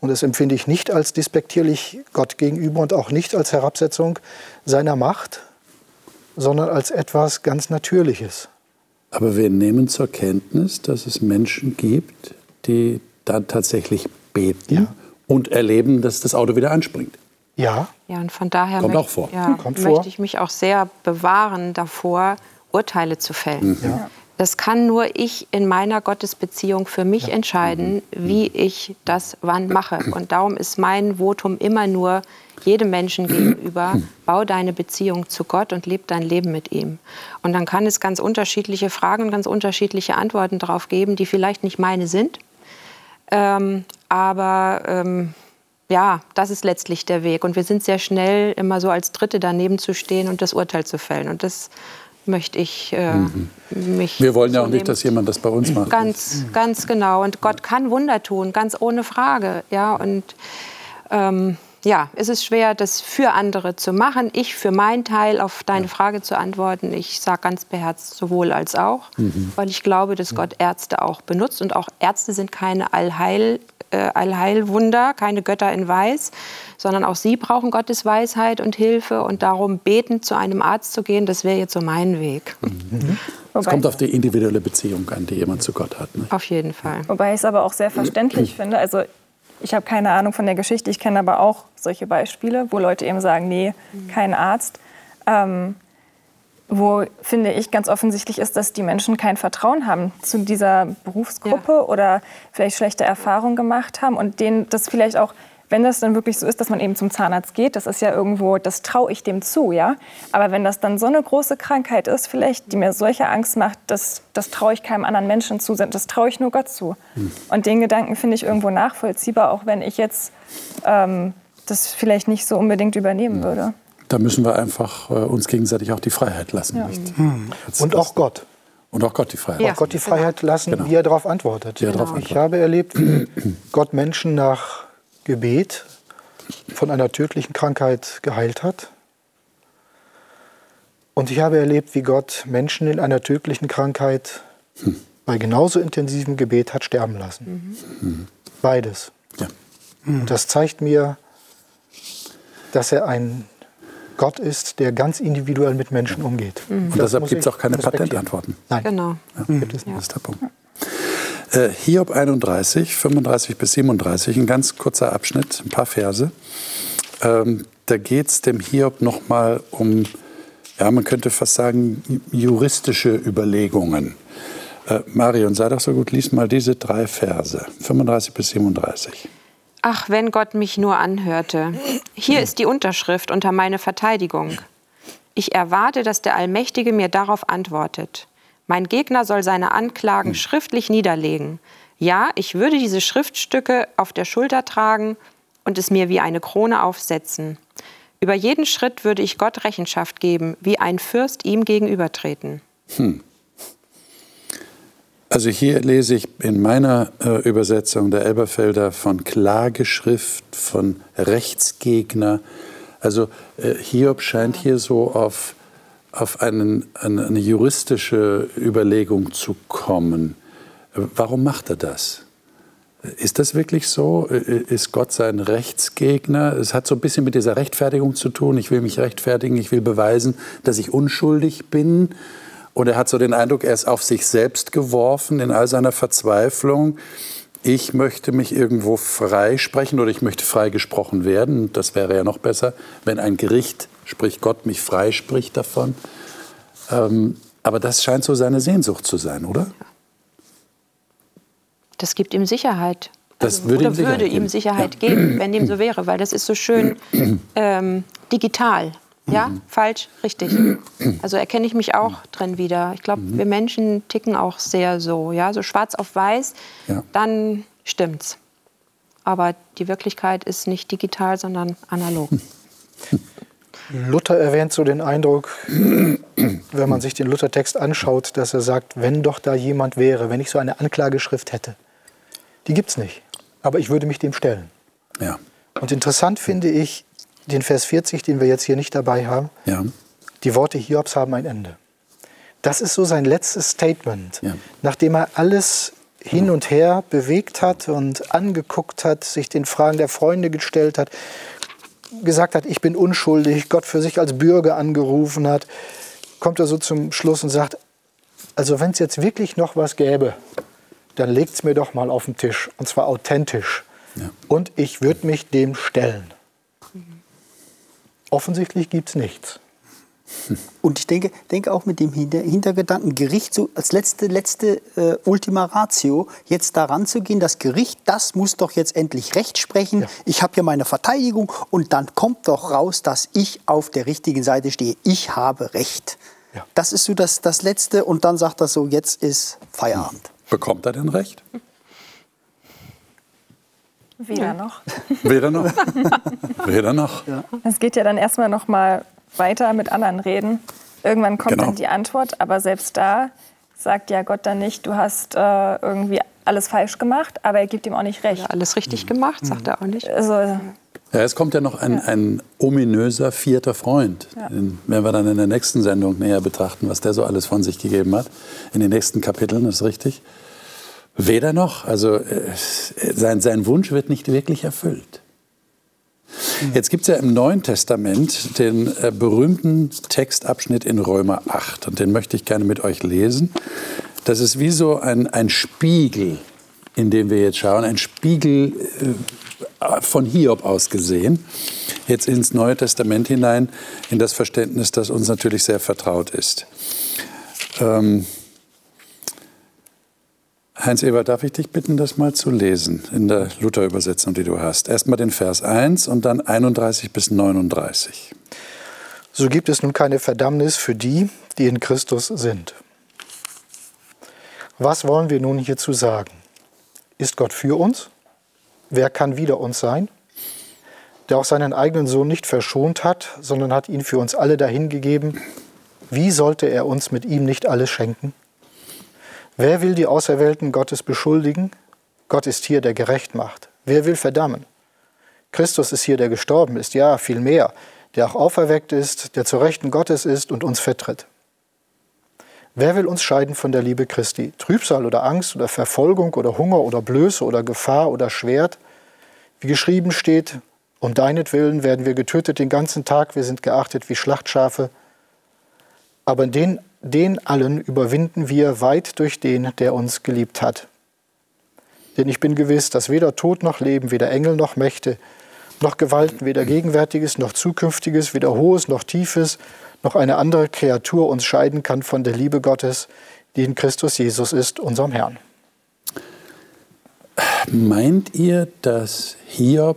Und das empfinde ich nicht als despektierlich Gott gegenüber und auch nicht als Herabsetzung seiner Macht, sondern als etwas ganz Natürliches. Aber wir nehmen zur Kenntnis, dass es Menschen gibt, die dann tatsächlich beten Ja. und erleben, dass das Auto wieder anspringt. Ja, Ja, und von daher Kommt möcht- auch vor. Ja, Kommt möchte vor. ich mich auch sehr bewahren davor, Urteile zu fällen. Ja. Das kann nur ich in meiner Gottesbeziehung für mich ja. entscheiden, mhm. wie ich das wann mache. Und darum ist mein Votum immer nur jedem Menschen gegenüber, bau deine Beziehung zu Gott und lebe dein Leben mit ihm. Und dann kann es ganz unterschiedliche Fragen und ganz unterschiedliche Antworten darauf geben, die vielleicht nicht meine sind. Ähm, aber ähm, ja, das ist letztlich der Weg. Und wir sind sehr schnell immer so als Dritte daneben zu stehen und das Urteil zu fällen. Und das möchte ich äh, mhm. mich. Wir wollen ja auch nicht, dass jemand das bei uns macht. Ganz, ganz genau. Und Gott kann Wunder tun, ganz ohne Frage. Ja, und ähm, ja, es ist schwer, das für andere zu machen. Ich für meinen Teil auf deine Frage zu antworten, ich sage ganz beherzt sowohl als auch, mhm. weil ich glaube, dass Gott Ärzte auch benutzt und auch Ärzte sind keine Allheil, äh, Allheilwunder, keine Götter in Weiß, sondern auch sie brauchen Gottes Weisheit und Hilfe und darum beten, zu einem Arzt zu gehen, das wäre jetzt so mein Weg. Mhm. Es kommt auf die individuelle Beziehung an, die jemand zu Gott hat. Ne? Auf jeden Fall. Wobei ich es aber auch sehr verständlich [CLEARS THROAT] finde. Also ich habe keine Ahnung von der Geschichte, ich kenne aber auch solche Beispiele, wo Leute eben sagen, nee, kein Arzt. Ähm, wo, finde ich, ganz offensichtlich ist, dass die Menschen kein Vertrauen haben zu dieser Berufsgruppe ja. oder vielleicht schlechte Erfahrungen gemacht haben und denen das vielleicht auch wenn das dann wirklich so ist, dass man eben zum Zahnarzt geht, das ist ja irgendwo, das traue ich dem zu, ja. Aber wenn das dann so eine große Krankheit ist, vielleicht, die mir solche Angst macht, das, das traue ich keinem anderen Menschen zu, das traue ich nur Gott zu. Hm. Und den Gedanken finde ich irgendwo nachvollziehbar, auch wenn ich jetzt ähm, das vielleicht nicht so unbedingt übernehmen hm. würde. Da müssen wir einfach äh, uns gegenseitig auch die Freiheit lassen. Ja. Hm. Und auch Gott. Und auch Gott die Freiheit. Ja. Auch Gott die Freiheit lassen, genau. wie er darauf antwortet. Er darauf Ich habe erlebt, wie Gott Menschen nach Gebet von einer tödlichen Krankheit geheilt hat. Und ich habe erlebt, wie Gott Menschen in einer tödlichen Krankheit hm. bei genauso intensivem Gebet hat sterben lassen. Mhm. Beides. Ja. Und das zeigt mir, dass er ein Gott ist, der ganz individuell mit Menschen umgeht. Mhm. Und deshalb gibt es auch keine Patentantworten. Nein. Genau. Ja, gibt es nicht. Das ist der Punkt. Äh, Hiob 31, 35 bis 37, ein ganz kurzer Abschnitt, ein paar Verse. Ähm, da geht es dem Hiob nochmal um, ja, man könnte fast sagen, juristische Überlegungen. Äh, Marion, sei doch so gut, lies mal diese drei Verse, 35 bis 37. Ach, wenn Gott mich nur anhörte. Hier ist die Unterschrift unter meine Verteidigung. Ich erwarte, dass der Allmächtige mir darauf antwortet. Mein Gegner soll seine Anklagen hm. schriftlich niederlegen. Ja, ich würde diese Schriftstücke auf der Schulter tragen und es mir wie eine Krone aufsetzen. Über jeden Schritt würde ich Gott Rechenschaft geben, wie ein Fürst ihm gegenübertreten. Hm. Also hier lese ich in meiner äh, Übersetzung der Elberfelder von Klageschrift, von Rechtsgegner. Also äh, Hiob scheint hier so auf auf einen, eine, eine juristische Überlegung zu kommen. Warum macht er das? Ist das wirklich so? Ist Gott sein Rechtsgegner? Es hat so ein bisschen mit dieser Rechtfertigung zu tun. Ich will mich rechtfertigen, ich will beweisen, dass ich unschuldig bin. Und er hat so den Eindruck, er ist auf sich selbst geworfen in all seiner Verzweiflung. Ich möchte mich irgendwo freisprechen oder ich möchte freigesprochen werden. Das wäre ja noch besser, wenn ein Gericht sprich Gott mich freispricht davon. Ähm, aber das scheint so seine Sehnsucht zu sein, oder? Das gibt ihm Sicherheit. Das also, würde, ihm Sicherheit, würde ihm Sicherheit ja. geben, wenn dem so wäre, weil das ist so schön [CLEARS THROAT] ähm, digital. Ja, mhm. falsch, richtig. [CLEARS THROAT] Also erkenne ich mich auch drin wieder. Ich glaube, mhm. wir Menschen ticken auch sehr so, ja, so schwarz auf weiß, ja. dann stimmt's. Aber die Wirklichkeit ist nicht digital, sondern analog. [LAUGHS] Luther erwähnt so den Eindruck, wenn man sich den Luthertext anschaut, dass er sagt, wenn doch da jemand wäre, wenn ich so eine Anklageschrift hätte. Die gibt es nicht, aber ich würde mich dem stellen. Ja. Und interessant finde ich den Vers 40, den wir jetzt hier nicht dabei haben. Ja. Die Worte Hiobs haben ein Ende. Das ist so sein letztes Statement, ja. nachdem er alles hin und her bewegt hat und angeguckt hat, sich den Fragen der Freunde gestellt hat, gesagt hat, ich bin unschuldig, Gott für sich als Bürger angerufen hat, kommt er so zum Schluss und sagt, also wenn es jetzt wirklich noch was gäbe, dann legt es mir doch mal auf den Tisch, und zwar authentisch. Ja. Und ich würde mich dem stellen. Offensichtlich gibt es nichts. [LAUGHS] Und ich denke, denke auch mit dem Hinter Hintergedanken, Gericht so als letzte, letzte äh, Ultima Ratio, jetzt daran zu gehen, das Gericht, das muss doch jetzt endlich Recht sprechen. Ja. Ich habe hier meine Verteidigung und dann kommt doch raus, dass ich auf der richtigen Seite stehe. Ich habe Recht. Ja. Das ist so das, das Letzte und dann sagt er so, jetzt ist Feierabend. Bekommt er denn Recht? Weder noch. Weder noch. [LAUGHS] Weder noch. Es geht ja dann erstmal noch mal weiter mit anderen reden. Irgendwann kommt genau. dann die Antwort, aber selbst da sagt ja Gott dann nicht, du hast äh, irgendwie alles falsch gemacht, aber er gibt ihm auch nicht recht. Ja, alles richtig gemacht, sagt er auch nicht. Also, ja, es kommt ja noch ein, ja. ein ominöser vierter Freund. Ja. Den werden wir dann in der nächsten Sendung näher betrachten, was der so alles von sich gegeben hat. In den nächsten Kapiteln, ist richtig. Weder noch. Also äh, sein, sein Wunsch wird nicht wirklich erfüllt. Jetzt gibt es ja im Neuen Testament den äh, berühmten Textabschnitt in Römer 8 und den möchte ich gerne mit euch lesen. Das ist wie so ein, ein Spiegel, in dem wir jetzt schauen, ein Spiegel äh, von Hiob aus gesehen, jetzt ins Neue Testament hinein, in das Verständnis, das uns natürlich sehr vertraut ist. Ähm, Heinz-Eber, darf ich dich bitten, das mal zu lesen in der Luther-Übersetzung, die du hast? Erstmal den Vers 1 und dann 31 bis 39. So gibt es nun keine Verdammnis für die, die in Christus sind. Was wollen wir nun hierzu sagen? Ist Gott für uns? Wer kann wider uns sein? Der auch seinen eigenen Sohn nicht verschont hat, sondern hat ihn für uns alle dahingegeben. Wie sollte er uns mit ihm nicht alles schenken? Wer will die Auserwählten Gottes beschuldigen? Gott ist hier, der gerecht macht. Wer will verdammen? Christus ist hier, der gestorben ist, ja, viel mehr, der auch auferweckt ist, der zur Rechten Gottes ist und uns vertritt. Wer will uns scheiden von der Liebe Christi? Trübsal oder Angst oder Verfolgung oder Hunger oder Blöße oder Gefahr oder Schwert? Wie geschrieben steht, um deinetwillen werden wir getötet den ganzen Tag, wir sind geachtet wie Schlachtschafe. Aber den den allen überwinden wir weit durch den, der uns geliebt hat. Denn ich bin gewiss, dass weder Tod noch Leben, weder Engel noch Mächte, noch Gewalten, weder Gegenwärtiges noch Zukünftiges, weder Hohes noch Tiefes, noch eine andere Kreatur uns scheiden kann von der Liebe Gottes, die in Christus Jesus ist, unserem Herrn. Meint ihr, dass Hiob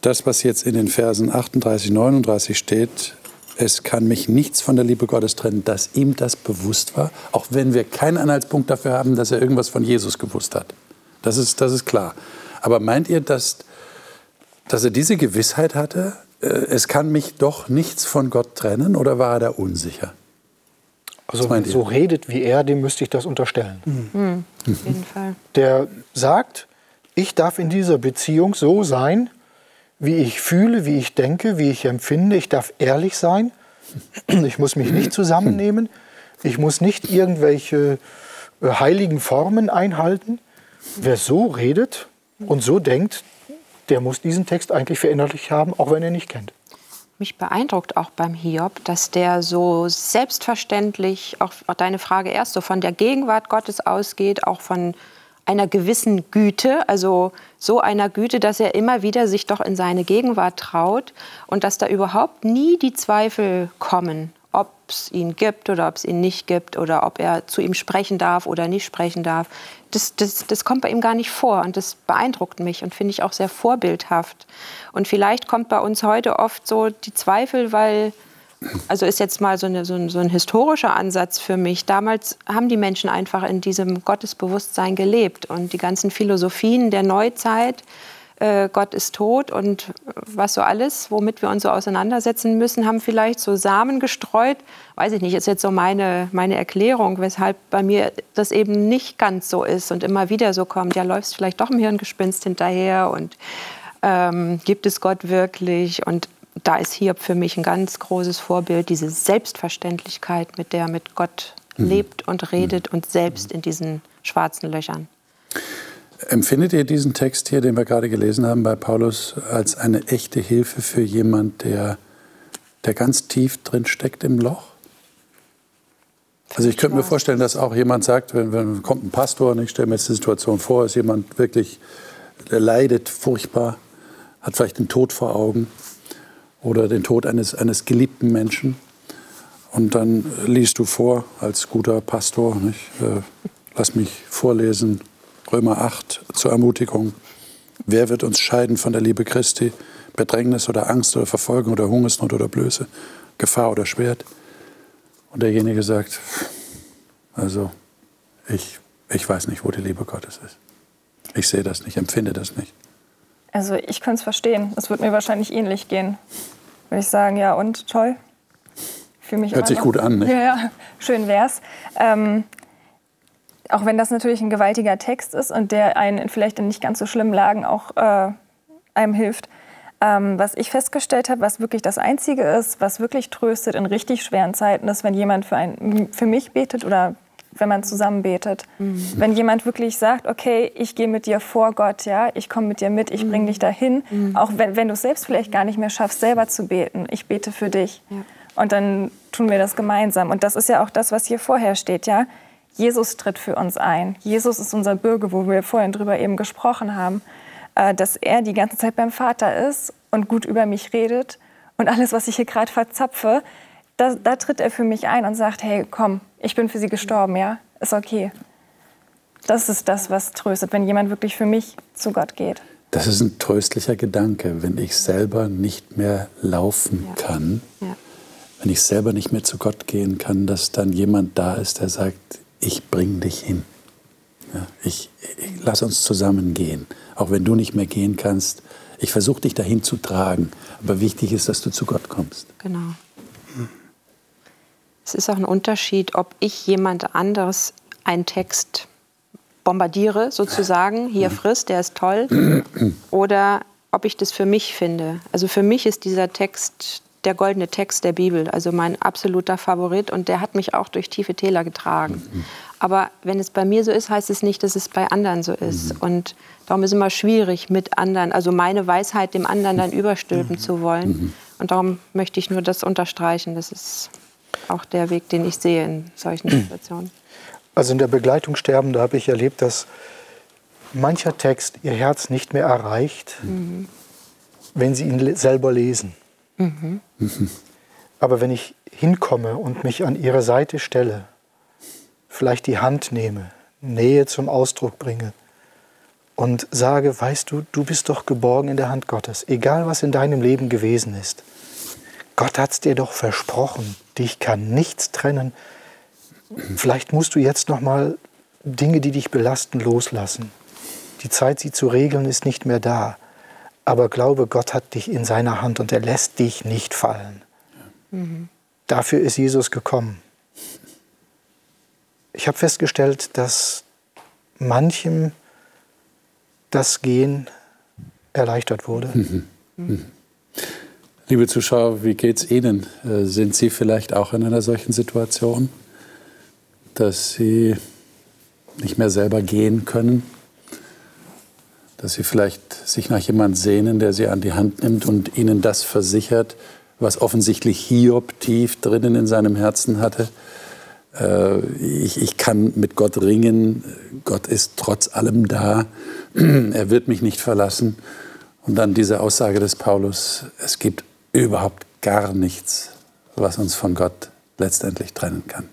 das, was jetzt in den Versen 38, 39 steht, es kann mich nichts von der Liebe Gottes trennen, dass ihm das bewusst war, auch wenn wir keinen Anhaltspunkt dafür haben, dass er irgendwas von Jesus gewusst hat. Das ist, das ist klar. Aber meint ihr, dass, dass er diese Gewissheit hatte, äh, es kann mich doch nichts von Gott trennen, oder war er da unsicher? Also wenn so redet wie er, dem müsste ich das unterstellen. Mhm. Mhm. Auf jeden Fall. Der sagt, ich darf in dieser Beziehung so sein, wie ich fühle, wie ich denke, wie ich empfinde. Ich darf ehrlich sein. Ich muss mich nicht zusammennehmen. Ich muss nicht irgendwelche äh, heiligen Formen einhalten. Wer so redet und so denkt, der muss diesen Text eigentlich verinnerlicht haben, auch wenn er nicht kennt. Mich beeindruckt auch beim Hiob, dass der so selbstverständlich, auch deine Frage erst, so von der Gegenwart Gottes ausgeht, auch von einer gewissen Güte, also so einer Güte, dass er immer wieder sich doch in seine Gegenwart traut und dass da überhaupt nie die Zweifel kommen, ob es ihn gibt oder ob es ihn nicht gibt oder ob er zu ihm sprechen darf oder nicht sprechen darf. Das, das, das kommt bei ihm gar nicht vor und das beeindruckt mich und finde ich auch sehr vorbildhaft. Und vielleicht kommt bei uns heute oft so die Zweifel, weil also ist jetzt mal so, eine, so, ein, so, ein, historischer Ansatz für mich. Damals haben die Menschen einfach in diesem Gottesbewusstsein gelebt und die ganzen Philosophien der Neuzeit, äh, Gott ist tot und was so alles, womit wir uns so auseinandersetzen müssen, haben vielleicht so Samen gestreut. Weiß ich nicht, ist jetzt so meine, meine Erklärung, weshalb bei mir das eben nicht ganz so ist und immer wieder so kommt, ja, läufst vielleicht doch im Hirngespinst hinterher und ähm, gibt es Gott wirklich? Und da ist Hiob für mich ein ganz großes Vorbild, diese Selbstverständlichkeit, mit der er mit Gott mhm. lebt und redet mhm. und selbst in diesen schwarzen Löchern. Empfindet ihr diesen Text hier, den wir gerade gelesen haben bei Paulus, als eine echte Hilfe für jemand, der, der ganz tief drin steckt im Loch? Also ich könnte mir vorstellen, dass auch jemand sagt, wenn, wenn kommt ein Pastor und ich stelle mir jetzt die Situation vor, ist jemand wirklich, der leidet furchtbar, hat vielleicht den Tod vor Augen oder den Tod eines, eines geliebten Menschen. Und dann liest du vor als guter Pastor, nicht? Äh, lass mich vorlesen, Römer 8 zur Ermutigung. Wer wird uns scheiden von der Liebe Christi? Bedrängnis oder Angst oder Verfolgung oder Hungersnot oder Blöße, Gefahr oder Schwert? Und derjenige sagt, also ich, ich weiß nicht, wo die Liebe Gottes ist. Ich sehe das nicht, empfinde das nicht. Also ich kann es verstehen. Es wird mir wahrscheinlich ähnlich gehen. Würde ich sagen, ja und toll. Fühle mich Hört sich noch, gut an, nicht? [LAUGHS] Ja, ja schön wär's. Ähm, auch wenn das natürlich ein gewaltiger Text ist und der einen vielleicht in nicht ganz so schlimmen Lagen auch äh, einem hilft. Ähm, was ich festgestellt habe, was wirklich das Einzige ist, was wirklich tröstet in richtig schweren Zeiten, ist, wenn jemand für, ein, für mich betet oder wenn man zusammen betet. Mhm. Wenn jemand wirklich sagt, okay, ich gehe mit dir vor Gott, ja, ich komme mit dir mit, ich bringe mhm. dich dahin, mhm. auch wenn, wenn du es selbst vielleicht gar nicht mehr schaffst, selber zu beten, ich bete für dich. Ja. Und dann tun wir das gemeinsam. Und das ist ja auch das, was hier vorher steht, ja. Jesus tritt für uns ein. Jesus ist unser Bürger, wo wir vorhin drüber eben gesprochen haben, äh, dass er die ganze Zeit beim Vater ist und gut über mich redet. Und alles, was ich hier gerade verzapfe, da, da tritt er für mich ein und sagt, hey, komm, ich bin für sie gestorben, ja, ist okay. Das ist das, was tröstet, wenn jemand wirklich für mich zu Gott geht. Das ist ein tröstlicher Gedanke, wenn ich selber nicht mehr laufen ja. kann, ja. wenn ich selber nicht mehr zu Gott gehen kann, dass dann jemand da ist, der sagt, ich bring dich hin. Ja, ich, ich, lass uns zusammen gehen. Auch wenn du nicht mehr gehen kannst, ich versuche dich dahin zu tragen. Aber wichtig ist, dass du zu Gott kommst. Genau. Es ist auch ein Unterschied, ob ich jemand anderes einen Text bombardiere, sozusagen, hier frisst, der ist toll, oder ob ich das für mich finde. Also für mich ist dieser Text der goldene Text der Bibel, also mein absoluter Favorit und der hat mich auch durch tiefe Täler getragen. Aber wenn es bei mir so ist, heißt es nicht, dass es bei anderen so ist. Und darum ist es immer schwierig mit anderen, also meine Weisheit dem anderen dann überstülpen zu wollen. Und darum möchte ich nur das unterstreichen. Das ist auch der Weg, den ich sehe in solchen Situationen. Also in der Begleitung Sterbender habe ich erlebt, dass mancher Text ihr Herz nicht mehr erreicht, mhm. wenn sie ihn selber lesen. Mhm. Aber wenn ich hinkomme und mich an ihre Seite stelle, vielleicht die Hand nehme, Nähe zum Ausdruck bringe und sage, weißt du, du bist doch geborgen in der Hand Gottes, egal was in deinem Leben gewesen ist. Gott hat es dir doch versprochen, dich kann nichts trennen. Vielleicht musst du jetzt noch mal Dinge, die dich belasten, loslassen. Die Zeit, sie zu regeln, ist nicht mehr da. Aber glaube, Gott hat dich in seiner Hand und er lässt dich nicht fallen. Mhm. Dafür ist Jesus gekommen. Ich habe festgestellt, dass manchem das Gehen erleichtert wurde. Mhm. Mhm. Liebe Zuschauer, wie geht es Ihnen? Äh, sind Sie vielleicht auch in einer solchen Situation, dass Sie nicht mehr selber gehen können? Dass Sie vielleicht sich nach jemandem sehnen, der Sie an die Hand nimmt und Ihnen das versichert, was offensichtlich Hiob tief drinnen in seinem Herzen hatte? Äh, ich, ich kann mit Gott ringen, Gott ist trotz allem da, [CLEARS THROAT] er wird mich nicht verlassen. Und dann diese Aussage des Paulus, es gibt überhaupt gar nichts, was uns von Gott letztendlich trennen kann.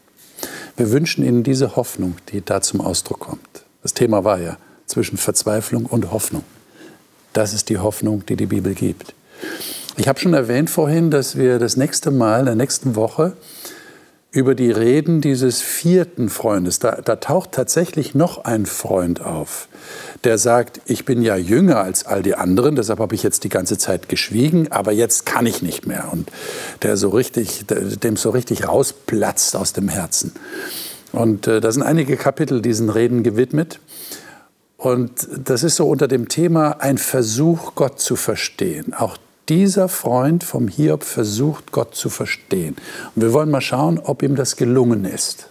Wir wünschen Ihnen diese Hoffnung, die da zum Ausdruck kommt. Das Thema war ja zwischen Verzweiflung und Hoffnung. Das ist die Hoffnung, die die Bibel gibt. Ich habe schon erwähnt vorhin, dass wir das nächste Mal, in der nächsten Woche, über die Reden dieses vierten Freundes. Da, da, taucht tatsächlich noch ein Freund auf, der sagt, ich bin ja jünger als all die anderen, deshalb habe ich jetzt die ganze Zeit geschwiegen, aber jetzt kann ich nicht mehr. Und der so richtig, dem so richtig rausplatzt aus dem Herzen. Und äh, da sind einige Kapitel diesen Reden gewidmet. Und das ist so unter dem Thema ein Versuch, Gott zu verstehen. Auch dieser Freund vom Hiob versucht, Gott zu verstehen. Und wir wollen mal schauen, ob ihm das gelungen ist.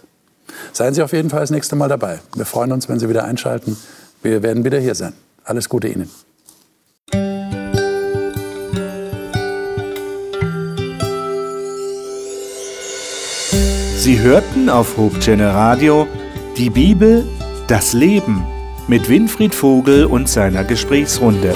Seien Sie auf jeden Fall das nächste Mal dabei. Wir freuen uns, wenn Sie wieder einschalten. Wir werden wieder hier sein. Alles Gute Ihnen. Sie hörten auf Hope Channel Radio die Bibel, das Leben mit Winfried Vogel und seiner Gesprächsrunde.